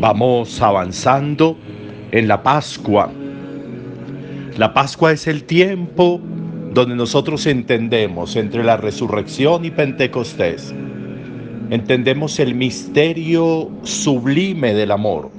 Vamos avanzando en la Pascua. La Pascua es el tiempo donde nosotros entendemos entre la resurrección y Pentecostés, entendemos el misterio sublime del amor,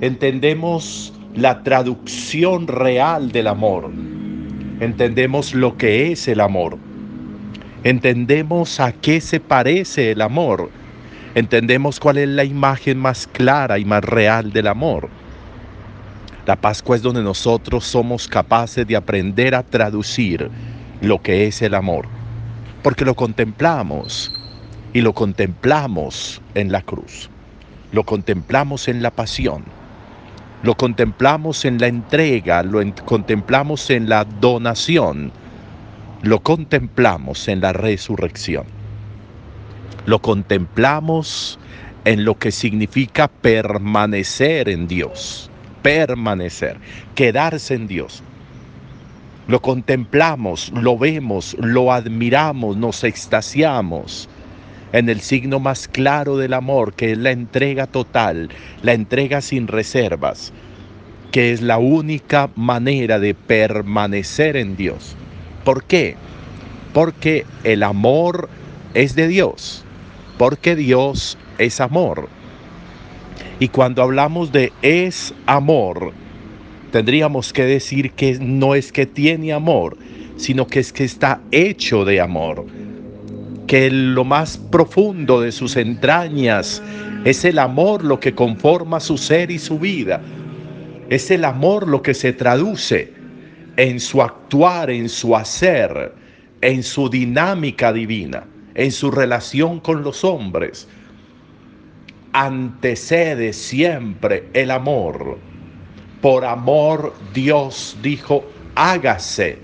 entendemos la traducción real del amor, entendemos lo que es el amor, entendemos a qué se parece el amor, entendemos cuál es la imagen más clara y más real del amor. La Pascua es donde nosotros somos capaces de aprender a traducir lo que es el amor, porque lo contemplamos y lo contemplamos en la cruz, lo contemplamos en la pasión, lo contemplamos en la entrega, lo contemplamos en la donación, lo contemplamos en la resurrección lo contemplamos en lo que significa permanecer en Dios, permanecer, quedarse en Dios. Lo contemplamos, lo vemos, lo admiramos, nos extasiamos en el signo más claro del amor, que es la entrega total, la entrega sin reservas, que es la única manera de permanecer en Dios. ¿Por qué? Porque el amor es de Dios porque Dios es amor. Y cuando hablamos de es amor, tendríamos que decir que no es que tiene amor, sino que es que está hecho de amor. Que lo más profundo de sus entrañas es el amor lo que conforma su ser y su vida. Es el amor lo que se traduce en su actuar, en su hacer, en su dinámica divina en su relación con los hombres, antecede siempre el amor. Por amor Dios dijo, hágase.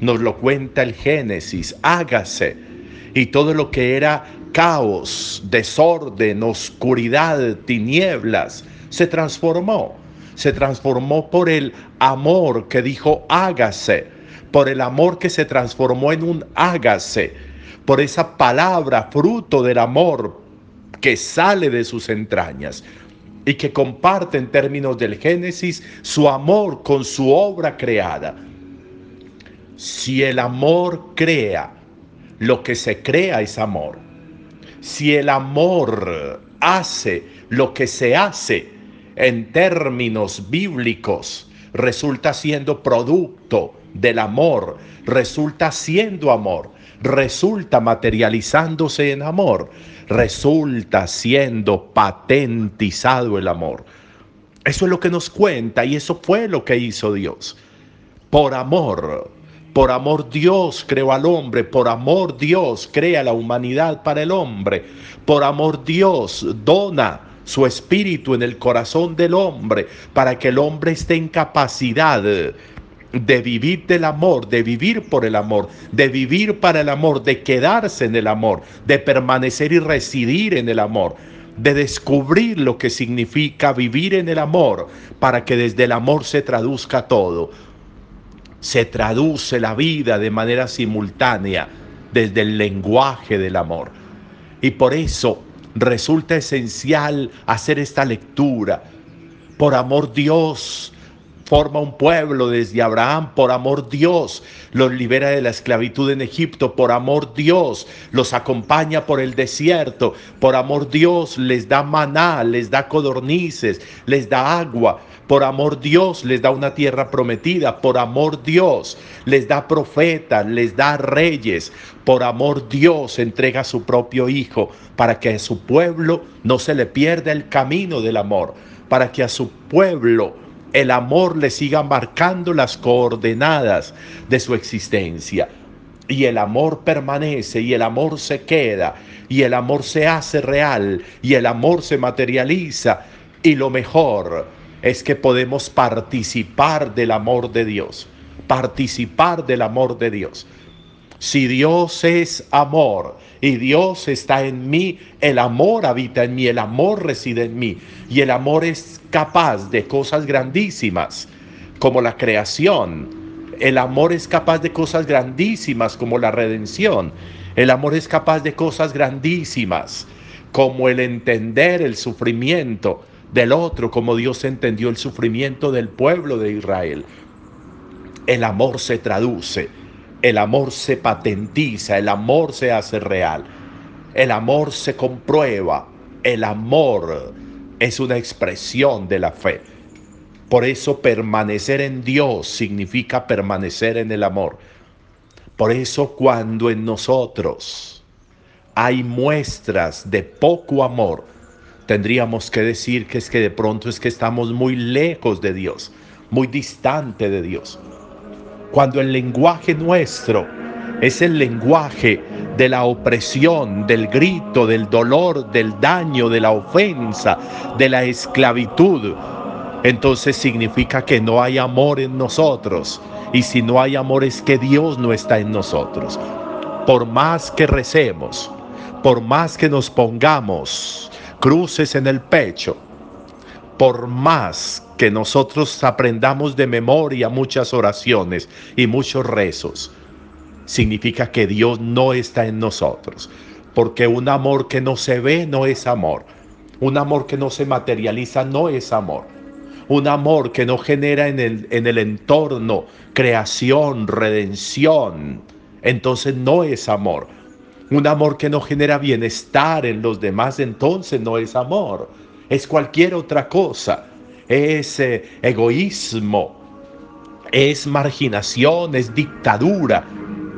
Nos lo cuenta el Génesis, hágase. Y todo lo que era caos, desorden, oscuridad, tinieblas, se transformó. Se transformó por el amor que dijo, hágase. Por el amor que se transformó en un hágase por esa palabra, fruto del amor que sale de sus entrañas y que comparte en términos del Génesis su amor con su obra creada. Si el amor crea, lo que se crea es amor. Si el amor hace lo que se hace en términos bíblicos, resulta siendo producto del amor, resulta siendo amor resulta materializándose en amor, resulta siendo patentizado el amor. Eso es lo que nos cuenta y eso fue lo que hizo Dios. Por amor, por amor Dios creó al hombre, por amor Dios crea la humanidad para el hombre, por amor Dios dona su espíritu en el corazón del hombre para que el hombre esté en capacidad de vivir del amor, de vivir por el amor, de vivir para el amor, de quedarse en el amor, de permanecer y residir en el amor, de descubrir lo que significa vivir en el amor, para que desde el amor se traduzca todo. Se traduce la vida de manera simultánea desde el lenguaje del amor. Y por eso resulta esencial hacer esta lectura. Por amor Dios forma un pueblo desde Abraham, por amor Dios. Los libera de la esclavitud en Egipto, por amor Dios. Los acompaña por el desierto, por amor Dios. Les da maná, les da codornices, les da agua, por amor Dios les da una tierra prometida, por amor Dios. Les da profetas, les da reyes, por amor Dios entrega a su propio Hijo para que a su pueblo no se le pierda el camino del amor, para que a su pueblo el amor le siga marcando las coordenadas de su existencia. Y el amor permanece y el amor se queda y el amor se hace real y el amor se materializa. Y lo mejor es que podemos participar del amor de Dios, participar del amor de Dios. Si Dios es amor y Dios está en mí, el amor habita en mí, el amor reside en mí y el amor es capaz de cosas grandísimas como la creación. El amor es capaz de cosas grandísimas como la redención. El amor es capaz de cosas grandísimas como el entender el sufrimiento del otro, como Dios entendió el sufrimiento del pueblo de Israel. El amor se traduce, el amor se patentiza, el amor se hace real, el amor se comprueba, el amor es una expresión de la fe. Por eso permanecer en Dios significa permanecer en el amor. Por eso cuando en nosotros hay muestras de poco amor, tendríamos que decir que es que de pronto es que estamos muy lejos de Dios, muy distante de Dios. Cuando el lenguaje nuestro es el lenguaje de la opresión, del grito, del dolor, del daño, de la ofensa, de la esclavitud, entonces significa que no hay amor en nosotros. Y si no hay amor es que Dios no está en nosotros. Por más que recemos, por más que nos pongamos cruces en el pecho, por más que nosotros aprendamos de memoria muchas oraciones y muchos rezos, significa que Dios no está en nosotros. Porque un amor que no se ve no es amor. Un amor que no se materializa no es amor. Un amor que no genera en el, en el entorno creación, redención, entonces no es amor. Un amor que no genera bienestar en los demás, entonces no es amor. Es cualquier otra cosa. Es eh, egoísmo, es marginación, es dictadura,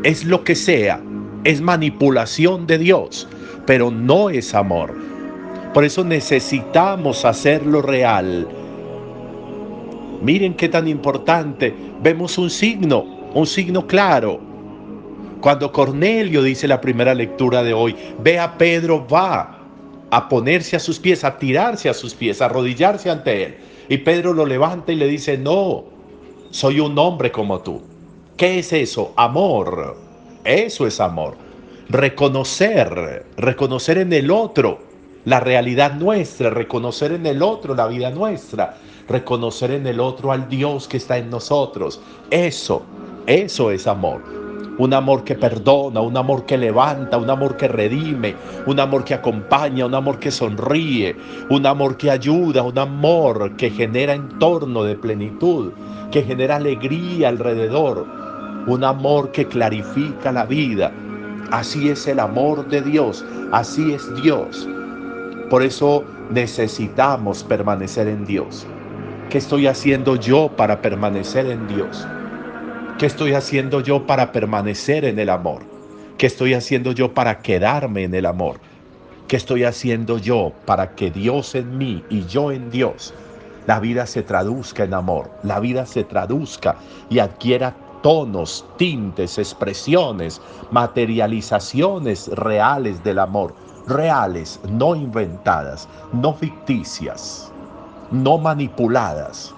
es lo que sea. Es manipulación de Dios, pero no es amor. Por eso necesitamos hacerlo real. Miren qué tan importante. Vemos un signo, un signo claro cuando Cornelio dice la primera lectura de hoy, ve a Pedro, va a ponerse a sus pies, a tirarse a sus pies, a arrodillarse ante él. Y Pedro lo levanta y le dice, no, soy un hombre como tú. ¿Qué es eso? Amor. Eso es amor. Reconocer, reconocer en el otro la realidad nuestra, reconocer en el otro la vida nuestra, reconocer en el otro al Dios que está en nosotros. Eso, eso es amor un amor que perdona, un amor que levanta, un amor que redime, un amor que acompaña, un amor que sonríe, un amor que ayuda, un amor que genera entorno de plenitud, que genera alegría alrededor, un amor que clarifica la vida. Así es el amor de Dios, así es Dios. Por eso necesitamos permanecer en Dios. ¿Qué estoy haciendo yo para permanecer en Dios? ¿Qué estoy haciendo yo para permanecer en el amor? ¿Qué estoy haciendo yo para quedarme en el amor? ¿Qué estoy haciendo yo para que Dios en mí y yo en Dios, la vida se traduzca en amor, la vida se traduzca y adquiera tonos, tintes, expresiones, materializaciones reales del amor, reales, no inventadas, no ficticias, no manipuladas.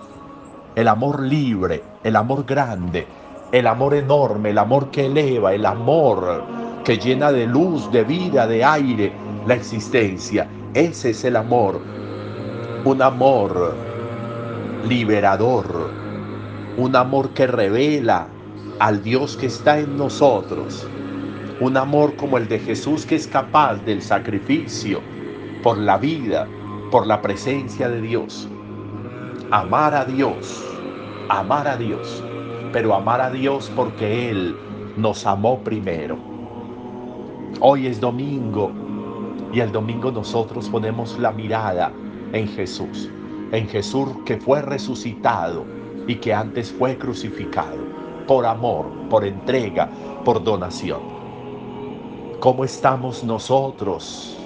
El amor libre, el amor grande, el amor enorme, el amor que eleva, el amor que llena de luz, de vida, de aire la existencia. Ese es el amor, un amor liberador, un amor que revela al Dios que está en nosotros, un amor como el de Jesús que es capaz del sacrificio por la vida, por la presencia de Dios. Amar a Dios, amar a Dios pero amar a Dios porque Él nos amó primero. Hoy es domingo y el domingo nosotros ponemos la mirada en Jesús, en Jesús que fue resucitado y que antes fue crucificado por amor, por entrega, por donación. ¿Cómo estamos nosotros?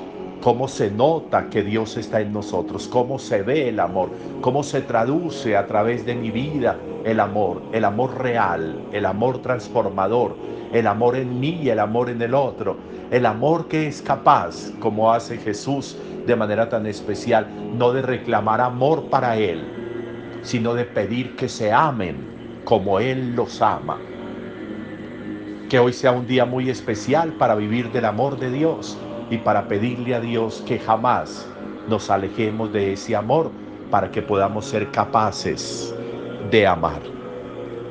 cómo se nota que Dios está en nosotros, cómo se ve el amor, cómo se traduce a través de mi vida el amor, el amor real, el amor transformador, el amor en mí y el amor en el otro, el amor que es capaz, como hace Jesús de manera tan especial, no de reclamar amor para Él, sino de pedir que se amen como Él los ama. Que hoy sea un día muy especial para vivir del amor de Dios y para pedirle a Dios que jamás nos alejemos de ese amor para que podamos ser capaces de amar.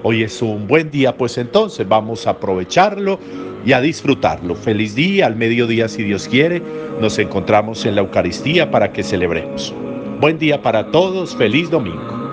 Hoy es un buen día, pues entonces vamos a aprovecharlo y a disfrutarlo. Feliz día, al mediodía si Dios quiere, nos encontramos en la Eucaristía para que celebremos. Buen día para todos, feliz domingo.